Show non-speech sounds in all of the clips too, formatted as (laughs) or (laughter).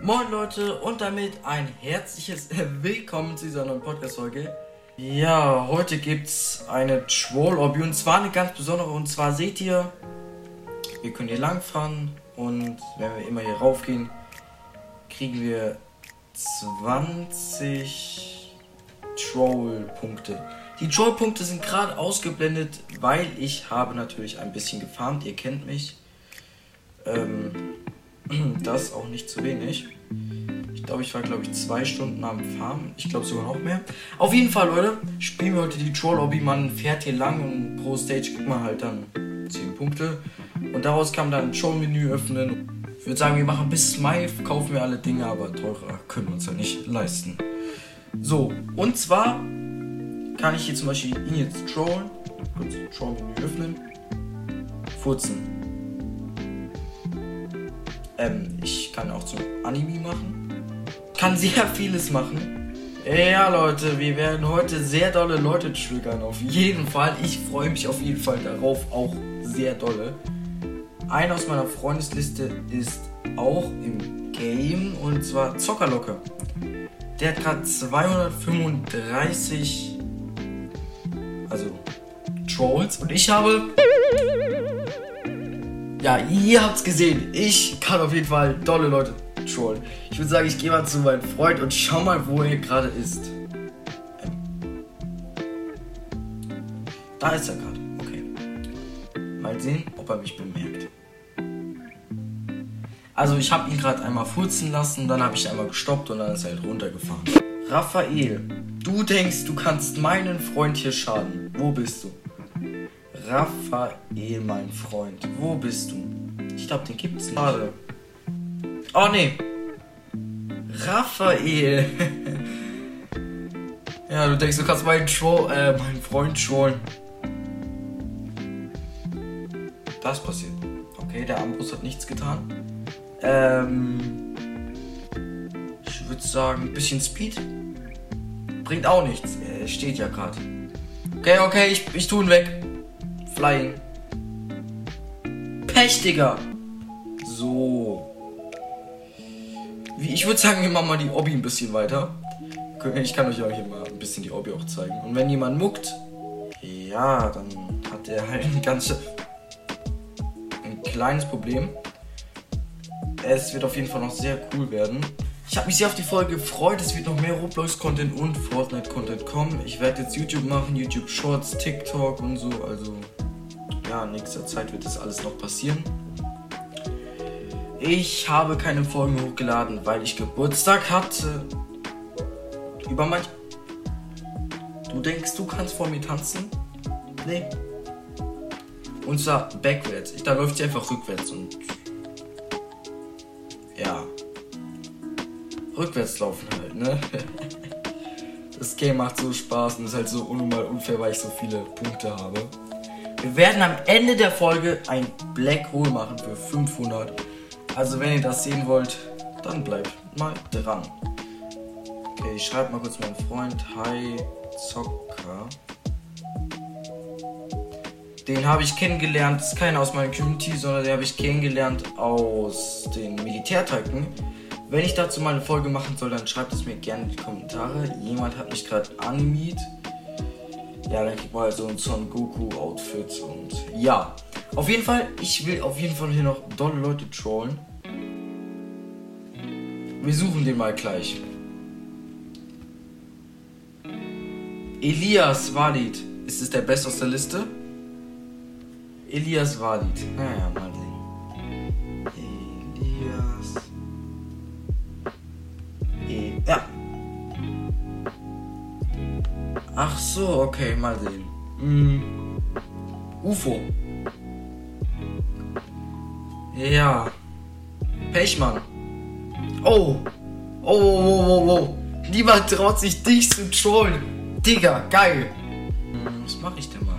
Moin Leute und damit ein herzliches (laughs) Willkommen zu dieser neuen Podcast-Folge. Ja, heute gibt's eine Troll-Obby und zwar eine ganz besondere und zwar seht ihr, wir können hier langfahren und wenn wir immer hier raufgehen, kriegen wir 20 Troll-Punkte. Die Troll-Punkte sind gerade ausgeblendet, weil ich habe natürlich ein bisschen gefarmt, ihr kennt mich. Ähm, (clears throat) das auch nicht zu wenig. Ich glaube, ich war, glaube ich, zwei Stunden am Farmen. Ich glaube sogar noch mehr. Auf jeden Fall, Leute, spielen wir heute die Troll-Obby. Man fährt hier lang und pro Stage kriegt man halt dann 10 Punkte. Und daraus kann man dann ein Troll-Menü öffnen. Ich würde sagen, wir machen bis Mai, kaufen wir alle Dinge, aber teurer können wir uns ja nicht leisten. So, und zwar kann ich hier zum Beispiel ihn jetzt trollen. Kurz Troll-Menü öffnen. Furzen. Ähm, ich kann auch zum Anime machen. Kann sehr vieles machen. Ja, Leute, wir werden heute sehr dolle Leute triggern. Auf jeden Fall. Ich freue mich auf jeden Fall darauf. Auch sehr dolle. Einer aus meiner Freundesliste ist auch im Game. Und zwar Zockerlocke. Der hat gerade 235. Also Trolls. Und ich habe ja, ihr habt's gesehen. Ich kann auf jeden Fall dolle Leute trollen. Ich würde sagen, ich gehe mal zu meinem Freund und schau mal, wo er gerade ist. Ähm. Da ist er gerade. Okay. Mal sehen, ob er mich bemerkt. Also ich habe ihn gerade einmal furzen lassen, dann habe ich einmal gestoppt und dann ist er halt runtergefahren. Raphael, du denkst, du kannst meinen Freund hier schaden. Wo bist du? Raphael, mein Freund. Wo bist du? Ich glaube, den gibt's nicht. Schade. Oh, nee. Raphael. (laughs) ja, du denkst, du kannst meinen, Troll, äh, meinen Freund trollen. Das passiert. Okay, der Armbrust hat nichts getan. Ähm. Ich würde sagen, ein bisschen Speed. Bringt auch nichts. Er steht ja gerade. Okay, okay, ich, ich tu ihn weg. Flying. Pech, Digga. So. Wie, ich würde sagen, wir machen mal die Obby ein bisschen weiter. Ich kann euch ja hier mal ein bisschen die Obby auch zeigen. Und wenn jemand muckt, ja, dann hat er halt ein ganze ein kleines Problem. Es wird auf jeden Fall noch sehr cool werden. Ich habe mich sehr auf die Folge gefreut. Es wird noch mehr Roblox-Content und Fortnite-Content kommen. Ich werde jetzt YouTube machen, YouTube Shorts, TikTok und so. Also ja, in nächster Zeit wird das alles noch passieren. Ich habe keine Folgen hochgeladen, weil ich Geburtstag hatte. Über manch. Du denkst, du kannst vor mir tanzen? Nee. Und zwar backwards. Da läuft sie einfach rückwärts und. Ja. Rückwärts laufen halt, ne? (laughs) Das Game macht so Spaß und ist halt so unnormal unfair, weil ich so viele Punkte habe. Wir werden am Ende der Folge ein Black Hole machen für 500. Also wenn ihr das sehen wollt, dann bleibt mal dran. Okay, ich schreibe mal kurz meinen Freund. Hi Zocker. Den habe ich kennengelernt, das ist keiner aus meiner Community, sondern den habe ich kennengelernt aus den Militärteiken. Wenn ich dazu mal eine Folge machen soll, dann schreibt es mir gerne in die Kommentare. Jemand hat mich gerade animiet. Ja, dann kriegt man halt so ein Son Goku Outfit und ja. Auf jeden Fall, ich will auf jeden Fall hier noch dolle Leute trollen. Wir suchen den mal gleich. Elias Walid. Ist es der Best aus der Liste? Elias Walid. Naja, mal sehen. Ach so, okay, mal sehen. Mm. UFO. Ja. Pechmann. Oh. Oh, oh, oh, oh, oh. Niemand traut sich dich zu trollen. Digga, geil. Hm, was mache ich denn mal?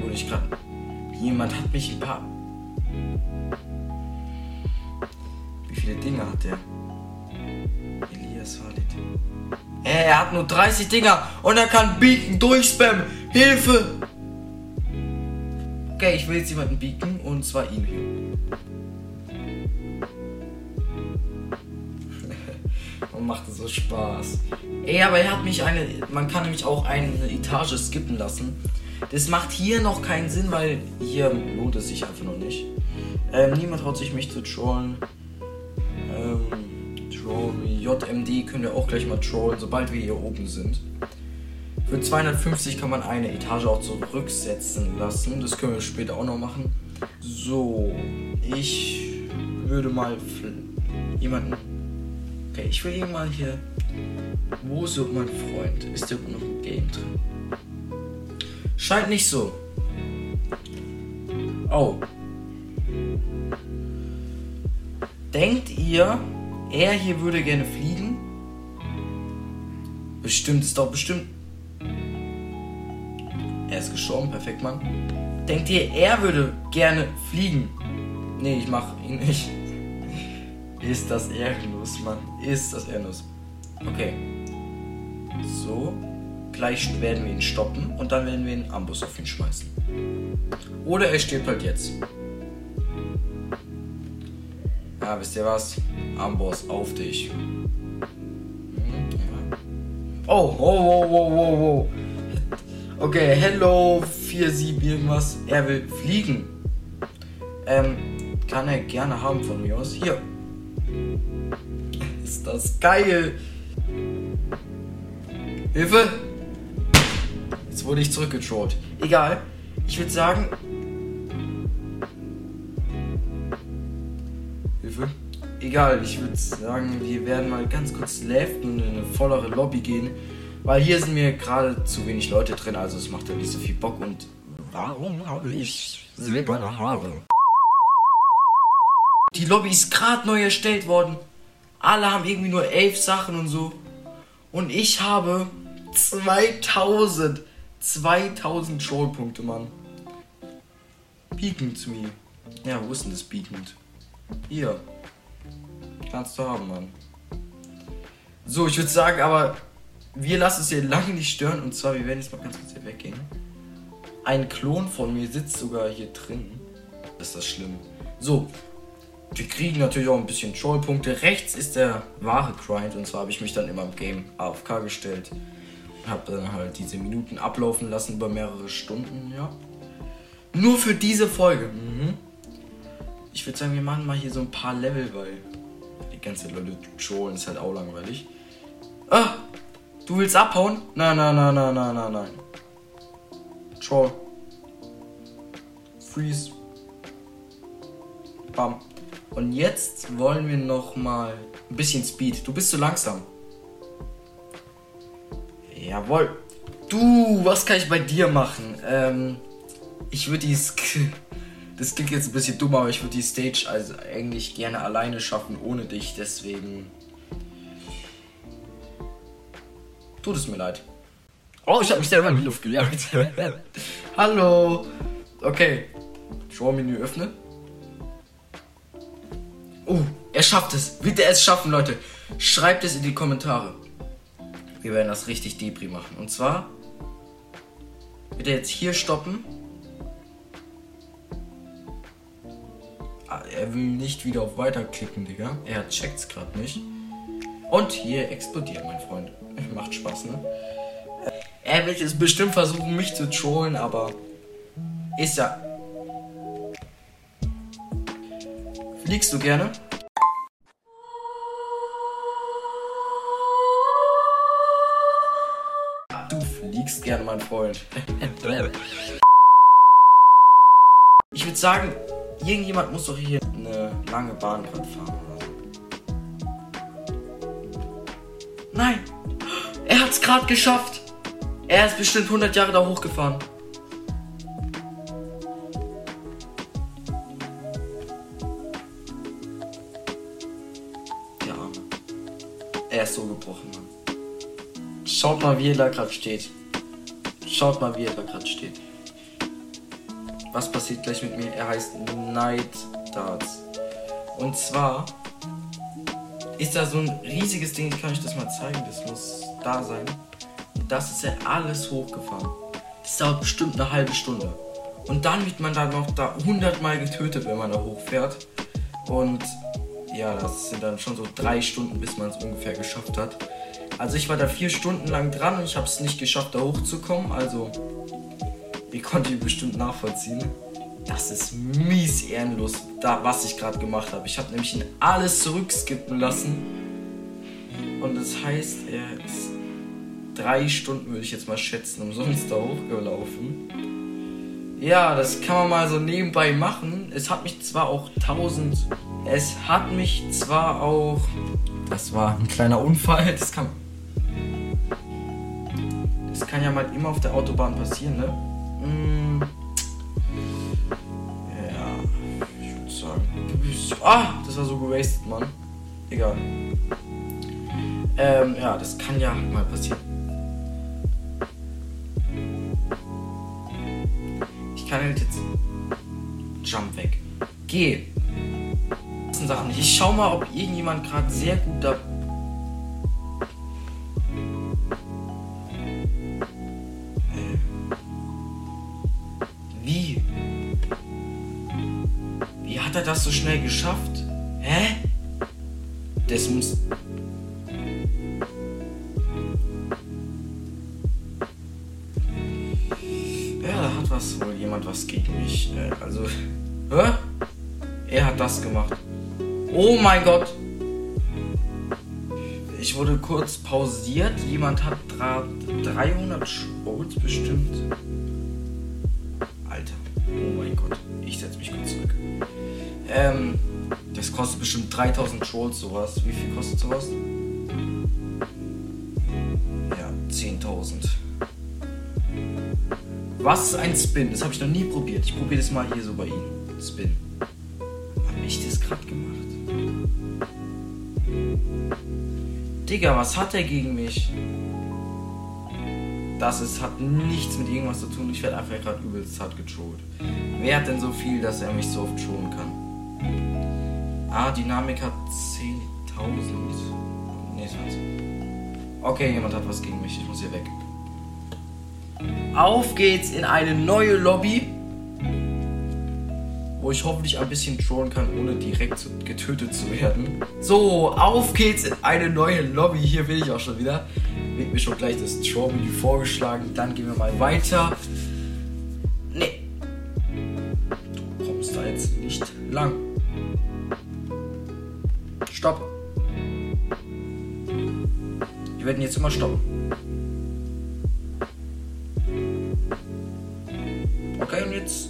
Wurde ich gerade. Jemand hat mich ein paar. Wie viele Dinge hat der? Elias Walid. Er hat nur 30 Dinger und er kann Beacon durchspammen. Hilfe! Okay, ich will jetzt jemanden beaken und zwar ihn und (laughs) macht so Spaß. Ey, aber er hat mich eine. Man kann nämlich auch eine Etage skippen lassen. Das macht hier noch keinen Sinn, weil hier lohnt es sich einfach noch nicht. Ähm, niemand traut sich mich zu trollen. JMD können wir auch gleich mal trollen, sobald wir hier oben sind. Für 250 kann man eine Etage auch zurücksetzen lassen. Das können wir später auch noch machen. So, ich würde mal jemanden. Okay, ich will irgendwann hier. Wo ist mein Freund? Ist der noch im Game drin? Scheint nicht so. Oh. Denkt ihr, er hier würde gerne fliegen? Bestimmt, ist doch bestimmt. Er ist gestorben, perfekt, Mann. Denkt ihr, er würde gerne fliegen? Nee, ich mach ihn nicht. Ist das ehrenlos, Mann. Ist das ehrenlos. Okay. So. Gleich werden wir ihn stoppen und dann werden wir einen Amboss auf ihn schmeißen. Oder er stirbt halt jetzt. Wisst ihr was? Amboss auf dich. Ja. Oh, oh, oh, oh, oh, oh. Okay, hello, 4-7 irgendwas. Er will fliegen. Ähm, kann er gerne haben von mir aus. Hier. Ist das geil. Hilfe! Jetzt wurde ich zurückgetrollt. Egal. Ich würde sagen. Egal, ich würde sagen, wir werden mal ganz kurz leften in eine vollere Lobby gehen. Weil hier sind mir gerade zu wenig Leute drin, also es macht ja nicht so viel Bock und. Warum habe ich silberne Haare? Die Lobby ist gerade neu erstellt worden. Alle haben irgendwie nur elf Sachen und so. Und ich habe 2000. 2000 Trollpunkte, Mann. Beacon zu mir. Ja, wo ist denn das Beacon? Hier. Kannst du haben, Mann. So, ich würde sagen, aber wir lassen es hier lange nicht stören. Und zwar, wir werden jetzt mal ganz kurz hier weggehen. Ein Klon von mir sitzt sogar hier drin. ist das schlimm. So, wir kriegen natürlich auch ein bisschen Trollpunkte. Rechts ist der wahre Grind. Und zwar habe ich mich dann immer im Game AFK gestellt. Habe dann halt diese Minuten ablaufen lassen über mehrere Stunden, ja. Nur für diese Folge. Mhm. Ich würde sagen, wir machen mal hier so ein paar Level, weil ganze Leute trollen ist halt auch langweilig. Ah! Du willst abhauen? Nein, nein, nein, nein, nein, nein, nein. Troll. Freeze. Bam. Und jetzt wollen wir noch mal ein bisschen Speed. Du bist zu langsam. Jawohl. Du, was kann ich bei dir machen? Ähm, ich würde die... Das klingt jetzt ein bisschen dumm, aber ich würde die Stage also eigentlich gerne alleine schaffen, ohne dich. Deswegen... Tut es mir leid. Oh, ich habe mich selber in die Luft gejagt. (laughs) Hallo. Okay. Show-Menü öffnen. Oh, er schafft es. Wird er es schaffen, Leute? Schreibt es in die Kommentare. Wir werden das richtig Debris machen. Und zwar wird er jetzt hier stoppen. Er will nicht wieder auf Weiter klicken, Digga. Er checkt es gerade nicht. Und hier explodiert, mein Freund. Macht Spaß, ne? Er wird jetzt bestimmt versuchen, mich zu trollen, aber ist ja. Fliegst du gerne? fliegst gerne, mein Freund. (laughs) Ich würde sagen, irgendjemand muss doch hier lange Bahn gerade fahren oder so. Nein! Er hat es gerade geschafft! Er ist bestimmt 100 Jahre da hochgefahren. Der Arme. Er ist so gebrochen, Mann. Schaut mal, wie er da gerade steht. Schaut mal, wie er da gerade steht. Was passiert gleich mit mir? Er heißt Night Darts. Und zwar ist da so ein riesiges Ding, kann ich das mal zeigen, das muss da sein. Das ist ja alles hochgefahren. Das dauert bestimmt eine halbe Stunde. Und dann wird man da noch da hundertmal getötet, wenn man da hochfährt. Und ja, das sind dann schon so drei Stunden, bis man es ungefähr geschafft hat. Also ich war da vier Stunden lang dran und ich habe es nicht geschafft, da hochzukommen. Also ihr konntet bestimmt nachvollziehen. Das ist mies ehrenlos, da, was ich gerade gemacht habe. Ich habe nämlich alles zurückskippen lassen. Und das heißt, er ist drei Stunden, würde ich jetzt mal schätzen, umsonst da hochgelaufen. Ja, das kann man mal so nebenbei machen. Es hat mich zwar auch 1000. Es hat mich zwar auch. Das war ein kleiner Unfall. Das kann. Das kann ja mal immer auf der Autobahn passieren, ne? Mm. Ah, das war so gewastet, Mann. Egal. Ähm, ja, das kann ja mal passieren. Ich kann halt jetzt. Jump weg. Geh. Das sind Sachen. Ich schau mal, ob irgendjemand gerade sehr gut da. So schnell geschafft? Hä? Das muss. Ja, da hat was wohl jemand was gegen mich. Äh, also. Hä? Er hat das gemacht. Oh mein Gott! Ich wurde kurz pausiert. Jemand hat 300 Volts bestimmt. Alter. Oh mein Gott. Ich setze mich kurz zurück. Ähm, das kostet bestimmt 3000 Trolls sowas. Wie viel kostet sowas? Ja, 10.000. Was ist ein Spin? Das habe ich noch nie probiert. Ich probiere das mal hier so bei Ihnen. Spin. Habe ich das gerade gemacht? Digga, was hat er gegen mich? Das ist, hat nichts mit irgendwas zu tun. Ich werde einfach gerade übelst hart getrollt. Wer hat denn so viel, dass er mich so oft trollen kann? Ah, Dynamik hat 10.000. Nee, 20. Okay, jemand hat was gegen mich. Ich muss hier weg. Auf geht's in eine neue Lobby. Wo ich hoffentlich ein bisschen trollen kann, ohne direkt getötet zu werden. So, auf geht's in eine neue Lobby. Hier bin ich auch schon wieder. Wird mir schon gleich das Troll-Menü vorgeschlagen. Dann gehen wir mal weiter. Nee. Du kommst da jetzt nicht lang. Stopp. Wir werden jetzt immer stoppen. Okay, und jetzt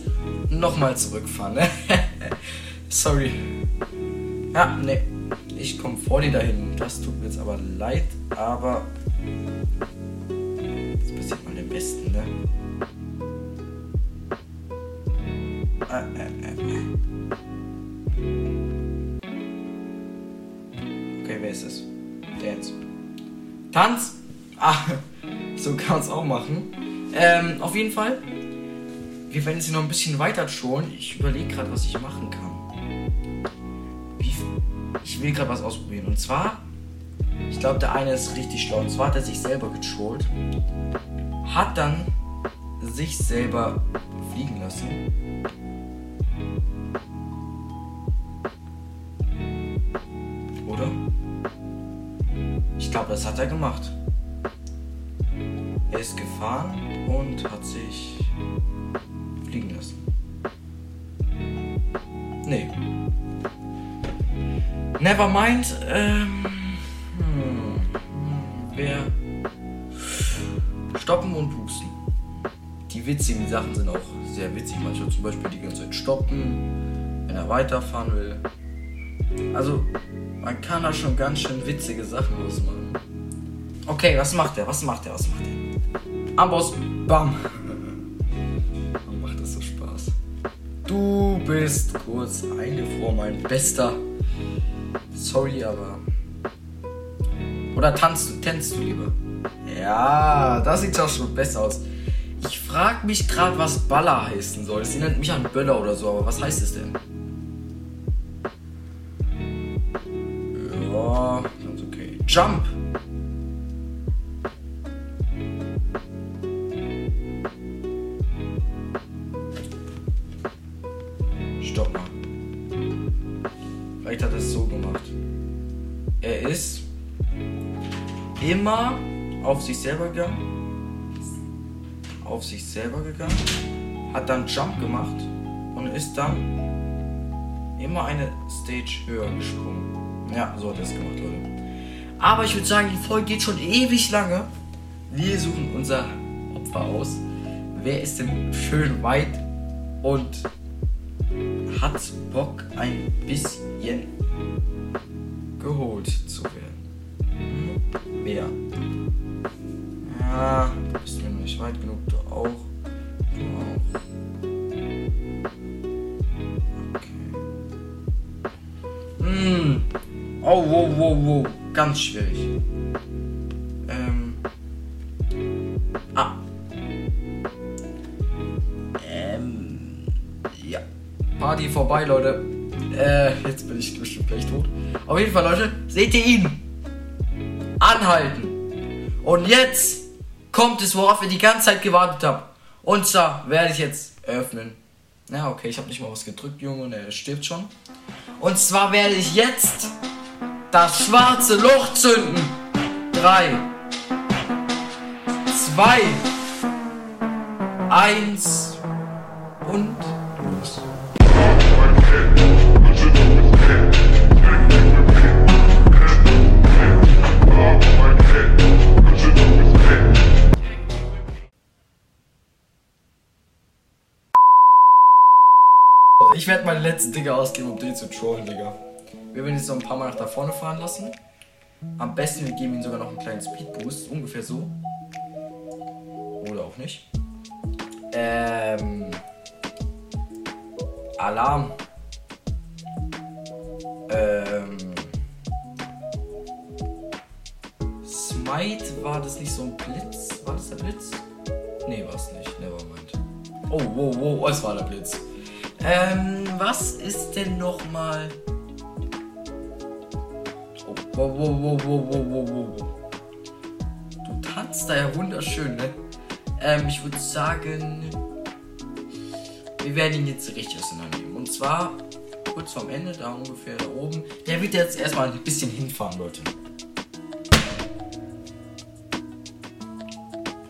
nochmal zurückfahren. Ne? (laughs) Sorry. Ja, ne. Ich komme vor dir dahin. Das tut mir jetzt aber leid, aber. Das passiert mal dem Besten, ne? Ist es? Dance. Tanz? Ah, (laughs) so kann es auch machen. Ähm, auf jeden Fall. Wir werden jetzt noch ein bisschen weiter trollen. Ich überlege gerade, was ich machen kann. Ich will gerade was ausprobieren. Und zwar, ich glaube, der eine ist richtig schlau. Und zwar hat er sich selber getrollt. Hat dann sich selber fliegen lassen. Ich glaube, das hat er gemacht. Er ist gefahren und hat sich fliegen lassen. Nee. Never mind. Ähm, hm, wer. Stoppen und boosten. Die witzigen Sachen sind auch sehr witzig. Manchmal zum Beispiel die ganze Zeit stoppen, wenn er weiterfahren will. Also, man kann da schon ganz schön witzige Sachen ausmachen. Okay, was macht er? Was macht er? Was macht er? Amboss, bam. (laughs) Warum macht das so Spaß? Du bist kurz eingefroren, mein Bester. Sorry, aber. Oder tanzt du, tänzt du lieber? Ja, das sieht doch schon besser aus. Ich frag mich gerade, was Baller heißen soll. Es erinnert mich an Böller oder so, aber was heißt es denn? Jump! Stopp mal. Vielleicht hat das so gemacht. Er ist immer auf sich selber gegangen, auf sich selber gegangen, hat dann Jump gemacht und ist dann immer eine Stage höher gesprungen. Ja, so hat er es gemacht, Leute. Aber ich würde sagen, die Folge geht schon ewig lange. Wir suchen unser Opfer aus. Wer ist denn schön weit und hat Bock ein bisschen geholt zu werden? Wer? Ja, du bist mir nicht weit genug, du auch. Du auch. Okay. Hm. Oh, wow, wow, wow. Ganz schwierig. Ähm. Ah. Ähm. Ja. Party vorbei, Leute. Äh, jetzt bin ich bestimmt gleich tot. Auf jeden Fall, Leute, seht ihr ihn? Anhalten. Und jetzt kommt es, worauf ihr die ganze Zeit gewartet habt. Und zwar werde ich jetzt öffnen. Na, okay, ich habe nicht mal was gedrückt, Junge, und er stirbt schon. Und zwar werde ich jetzt das schwarze Loch zünden. Drei, zwei, eins und los. Ich werde meine letzten Dinge ausgeben, um den zu trollen, Digga. Wir werden jetzt noch ein paar Mal nach da vorne fahren lassen. Am besten, wir geben ihm sogar noch einen kleinen Speedboost, ungefähr so. Oder auch nicht. Ähm. Alarm. Ähm. Smite, war das nicht so ein Blitz? War das der Blitz? Nee, war es nicht. Nevermind. Oh, wow, wow, es war der Blitz. Ähm, was ist denn nochmal. Oh, wow, wow, wow, wow, wow, wow, wow. Du tanzt da ja wunderschön, ne? Ähm, ich würde sagen. Wir werden ihn jetzt richtig auseinandernehmen. Und zwar kurz vorm Ende, da ungefähr da oben. Der wird jetzt erstmal ein bisschen hinfahren, Leute.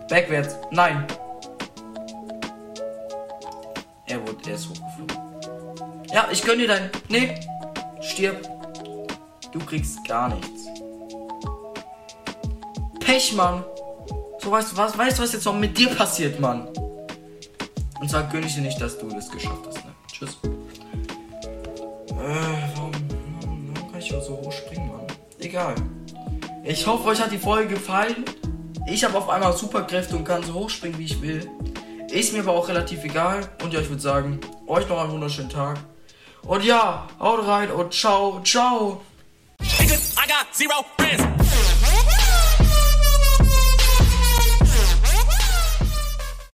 Backwards. Nein. Er wurde, er ist hochgeflogen. Ja, ich gönn dir dein. Nee. Stirb. Du kriegst gar nichts. Pech, Mann. So weißt du was, weißt du, was jetzt noch mit dir passiert, Mann? Und ich dir nicht, dass du das geschafft hast, ne? Tschüss. Äh, warum, warum, kann ich so hoch springen, Mann? Egal. Ich hoffe, euch hat die Folge gefallen. Ich habe auf einmal Superkräfte und kann so hoch springen, wie ich will. Ist mir aber auch relativ egal. Und ja, ich würde sagen, euch noch einen wunderschönen Tag. Und ja, haut rein und ciao, ciao. I got zero.